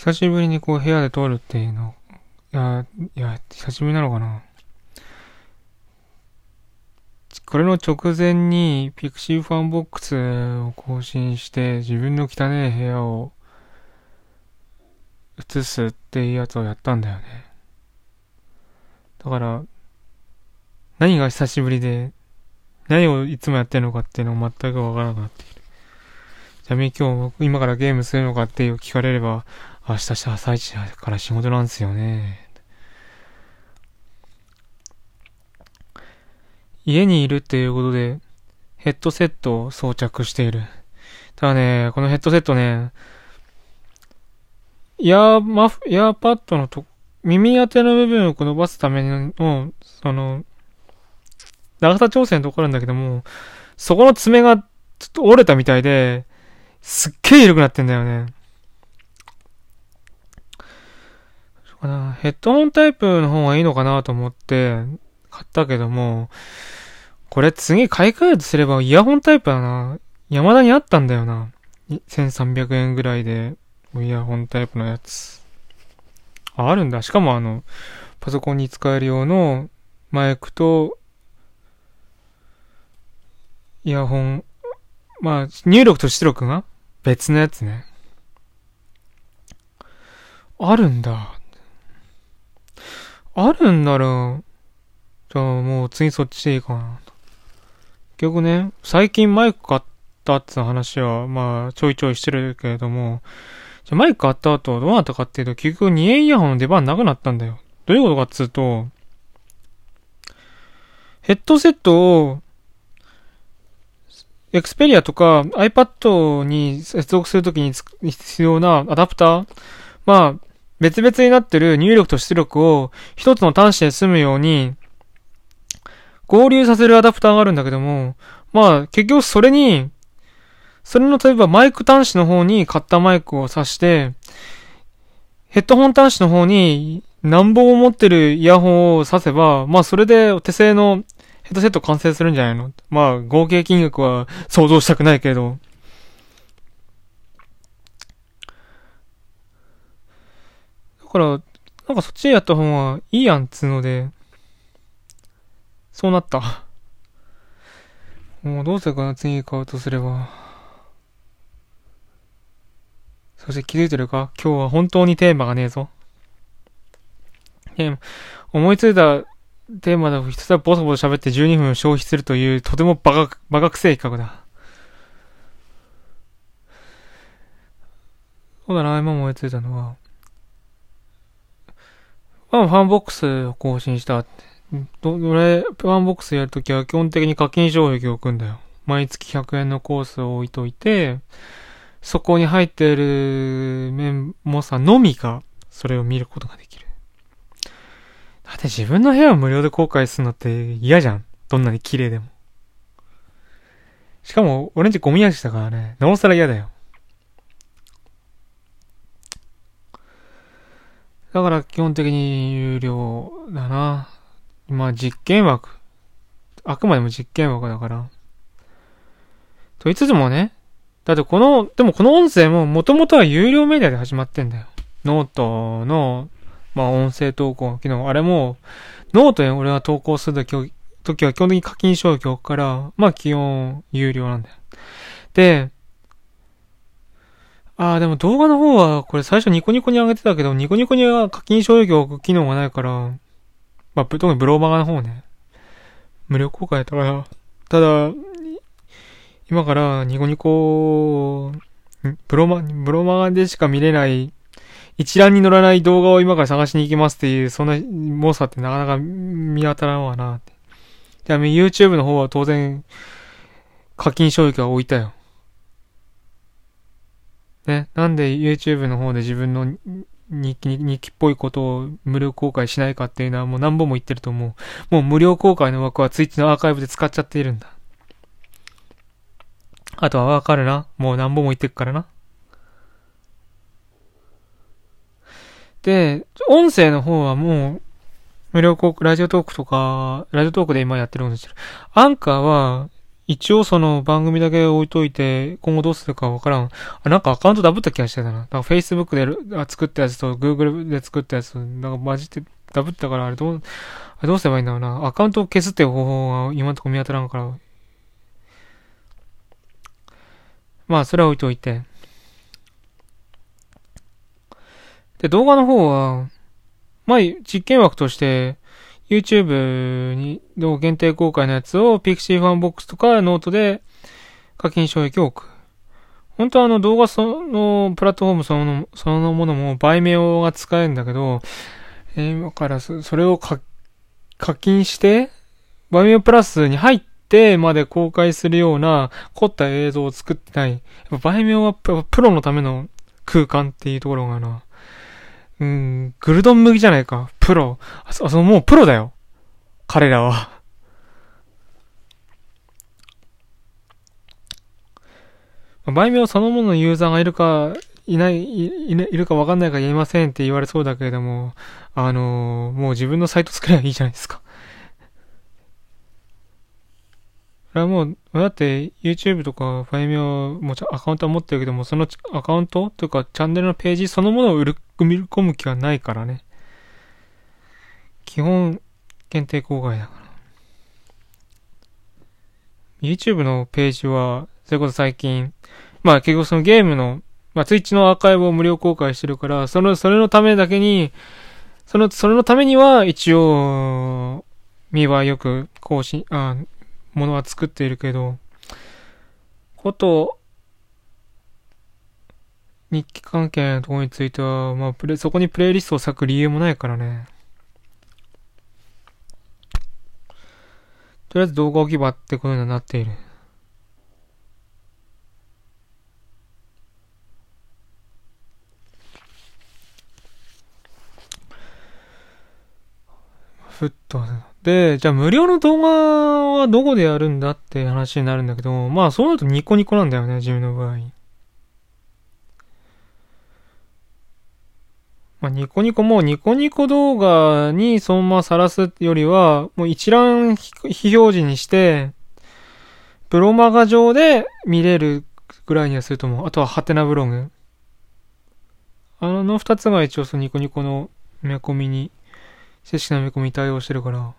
久しぶりにこう部屋で撮るっていうの、いや、いや、久しぶりなのかな。これの直前に pixivFANBOX を更新して自分の汚い部屋を映すっていうやつをやったんだよね。だから、何が久しぶりで、何をいつもやってるのかっていうのを全くわからなくなっている。ちなみに今日、今からゲームするのかっていう聞かれれば、明日朝一から仕事なんですよね。家にいるっていうことで、ヘッドセットを装着している。ただね、このヘッドセットね、イヤーマフ、イヤーパッドのと、耳当ての部分を伸ばすための、その、長さ調整のところなんだけども、そこの爪がちょっと折れたみたいで、すっげえ緩くなってんだよね。ヘッドホンタイプの方がいいのかなと思って買ったけども、これ次買い替えるとすればイヤホンタイプだな。山田にあったんだよな。1300円ぐらいで、イヤホンタイプのやつ。あ、あるんだ。しかもあの、パソコンに使える用のマイクと、イヤホン、まあ、入力と出力が別のやつね。あるんだ。あるんなら、じゃあもう次そっちでいいかな。結局ね、最近マイク買ったって話は、まあ、ちょいちょいしてるけれども、じゃマイク買った後どうなったかっていうと、結局2円イヤホンの出番なくなったんだよ。どういうことかっつうと、ヘッドセットを、エクスペリアとか iPad に接続するときに必要なアダプター、まあ、別々になってる入力と出力を一つの端子で済むように合流させるアダプターがあるんだけども、まあ、結局それに、それの例えばマイク端子の方に買ったマイクを挿して、ヘッドホン端子の方に何本を持ってるイヤホンを挿せば、まあそれで手製のヘッドセット完成するんじゃないの？まあ合計金額は想像したくないけど。から、なんかそっちでやった方がいいやんっつうので、そうなった。もうどうするかな、次買うとすれば。そして気づいてるか？今日は本当にテーマがねえぞ。テーマ、思いついたテーマだとひたすらボソボソ喋って12分消費するというとてもバカ、バカくせえ企画だ。そうだな、今思いついたのは。あ、ファンボックスを更新したって。ど、どれ、ワンボックスやるときは基本的に課金障壁を置くんだよ。毎月100円のコースを置いといて、そこに入っているメンモさのみが、それを見ることができる。だって自分の部屋を無料で公開するのって嫌じゃん。どんなに綺麗でも。しかも、俺んちゴミ味だからね、なおさら嫌だよ。だから基本的に有料だな。まあ実験枠。あくまでも実験枠だから。と言いつつもね、だってこの、でもこの音声ももともとは有料メディアで始まってんだよ。ノートの、まあ音声投稿機能。あれも、ノートに俺が投稿するとき時は基本的に課金障壁から、まあ基本有料なんだよ。で、ああ、でも動画の方は、これ最初ニコニコに上げてたけど、ニコニコには課金消去機能がないから、まあ、特にブローバガの方ね。無料公開だから、ただ、今からニコニコ、ブロマ、ブロマガでしか見れない一覧に載らない動画を今から探しに行きますっていう、そんな猛者ってなかなか見当たらんわなって。で、YouTube の方は当然、課金衝撃は置いたよ。ね、なんで YouTube の方で自分の日記、日記っぽいことを無料公開しないかっていうのはもう何本も言ってると思う。もう無料公開の枠はツイッチのアーカイブで使っちゃっているんだ。あとはわかるな。もう何本も言ってくからな。で、音声の方はもう、無料公開、ラジオトークとか、ラジオトークで今やってることしてる。アンカーは、一応その番組だけ置いといて、今後どうするかわからん。あ、なんかアカウントダブった気がしてたな。なんか Facebook で作ったやつと Google で作ったやつ、なんか混じってダブったから、あれどう、あれどうすればいいんだろうな。アカウントを消すっていう方法は今のとこ見当たらんから。まあ、それは置いといて。で、動画の方は、まあ、実験枠として、YouTube にの限定公開のやつを Pixie ファンボックスとかノートで課金障壁を置く。本当はあの動画そのプラットフォームそのそのものも売名が使えるんだけど、え、今からそれを課金して、 Vimeo Plus に入ってまで公開するような凝った映像を作ってない。やっぱ売名はプロのための空間っていうところがな。うん、グルドン向きじゃないか。プロ。あ、そ、そもうプロだよ。彼らは。売名そのもののユーザーがいるか、いない、い、いいるかわかんないか言えませんって言われそうだけれども、あのー、もう自分のサイト作ればいいじゃないですか。それもう、だって YouTube とかファイミオもアカウントは持ってるけども、そのアカウントというかチャンネルのページそのものを売る、組み込む気はないからね。基本、限定公開だから。YouTube のページは、それこそ最近、まあ結局そのゲームの、まあ Twitch のアーカイブを無料公開してるから、その、それのためだけに、その、それのためには一応、見はよく更新、あ、ものは作っているけど、こと、日記関係のところについては、まあ、そこにプレイリストを割く理由もないからね。とりあえず動画置き場ってことになっている。ふっと、で、じゃあ無料の動画はどこでやるんだって話になるんだけど、まあそうなるとニコニコなんだよね、自分の場合。まあニコニコもニコニコ動画にそのまま晒すよりは、もう一覧非表示にして、プロマガ上で見れるぐらいにはすると思う。あとはハテナブログ。あの二つが一応そのニコニコの埋め込みに、正式な埋め込みに対応してるから。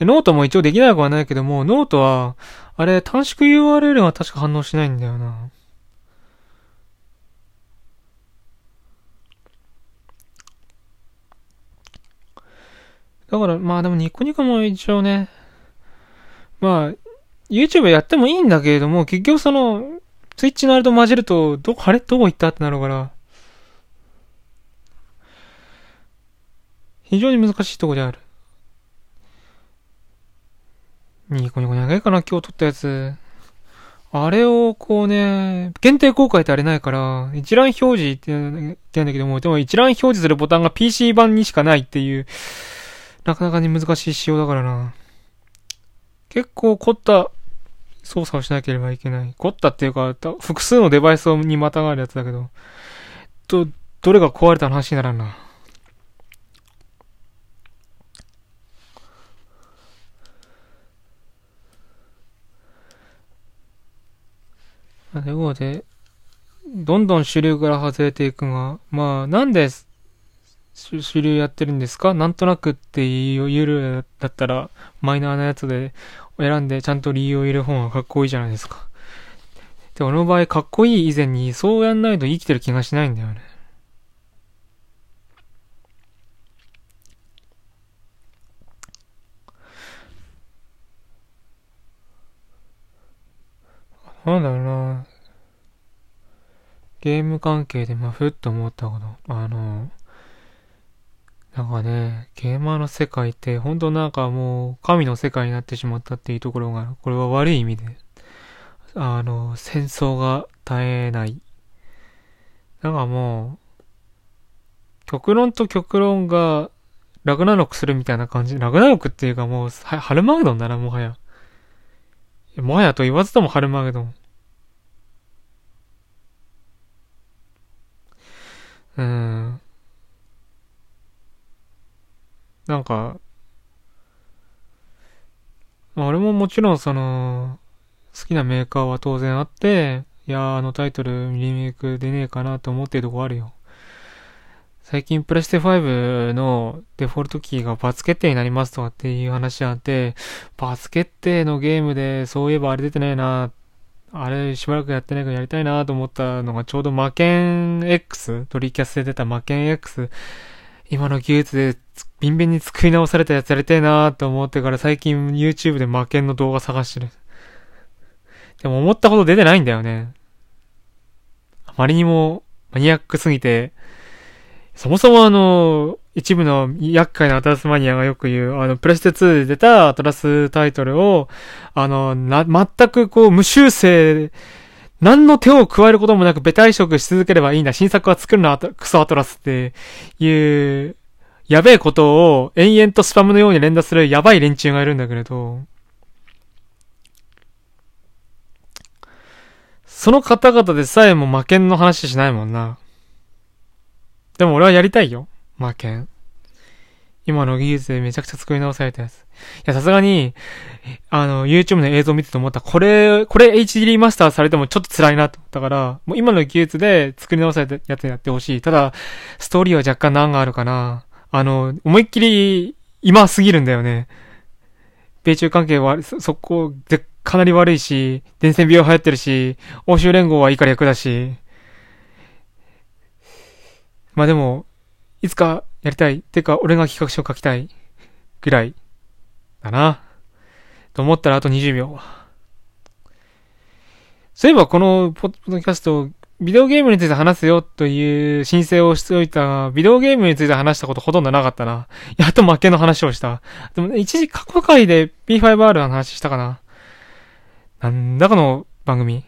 ノートも一応できないくはないけども、ノートは、あれ、短縮 URL が確か反応しないんだよな。だから、まあでもニコニコも一応ね、まあ、YouTube やってもいいんだけれども、結局その、Twitch のあれと混じると、ど、あれどこ行ったってなるから、非常に難しいとこである。ニコニコ長いかな、今日撮ったやつ。あれをこうね、限定公開ってあれないから、一覧表示って言うんだけども、でも一覧表示するボタンが PC 版にしかないっていう、なかなかに難しい仕様だからな。結構凝った操作をしなければいけない。凝ったっていうか、複数のデバイスにまたがるやつだけど、と、どれが壊れた話にならんな。というこで、どんどん主流から外れていくが、まあ、なんです主流やってるんですか？なんとなくって言えるだったら、マイナーなやつで選んでちゃんと理由を入れる方がかっこいいじゃないですか。で、俺の場合、かっこいい以前に、そうやんないと生きてる気がしないんだよね。なんだろうな。ゲーム関係で、まあ、ふっと思ったこと。あの、なんかね、ゲーマーの世界って、本当なんかもう、神の世界になってしまったっていうところが、これは悪い意味で、あの、戦争が絶えない。なんかもう、極論と極論が、ラグナロクするみたいな感じ。ラグナロクっていうかもう、ハルマゲドンだな、もはや。もはやと言わずともハルマゲドン。なんか、まあ、俺ももちろんその、好きなメーカーは当然あって、いやあのタイトルリメイク出ねえかなと思ってるとこあるよ。最近プレステ5のデフォルトキーが罰決定になりますとかっていう話あって、罰決定のゲームでそういえばあれ出てないな、あれしばらくやってないからやりたいなと思ったのがちょうど魔剣 X、トリキャスで出た魔剣 X、今の技術でビンビンに作り直されたやつやりたいなと思ってから最近 YouTube で魔剣の動画探してる。でも思ったほど出てないんだよね。あまりにもマニアックすぎて、そもそもあの、一部の厄介なアトラスマニアがよく言う、あの、プレステ2で出たアトラスタイトルを、あの、な、全くこう、無修正、何の手を加えることもなくベタ移植し続ければいいんだ。新作は作るな、クソアトラスっていう、やべえことを延々とスパムのように連打するやばい連中がいるんだけれど、その方々でさえも魔剣の話しないもんな。でも俺はやりたいよ。魔剣。今の技術でめちゃくちゃ作り直されたやつ。いや、さすがに、あの、YouTube の映像見てて思った。これ、これ HD リマスターされてもちょっと辛いなと思ったから、もう今の技術で作り直されたやつやってほしい。ただ、ストーリーは若干難があるかな。あの、思いっきり、今すぎるんだよね。米中関係は、そ、そこでかなり悪いし、伝染病流行ってるし、欧州連合はいいから役だし。まあでも、いつかやりたい。てか、俺が企画書書きたい。ぐらい。だな。と思ったらあと20秒。そういえばこのポッドキャスト、ビデオゲームについて話すよという申請をしておいたが、ビデオゲームについて話したことほとんどなかったな。やっと負けの話をした。でも、ね、一時過去回で P5R の話したかな。なんだこの番組。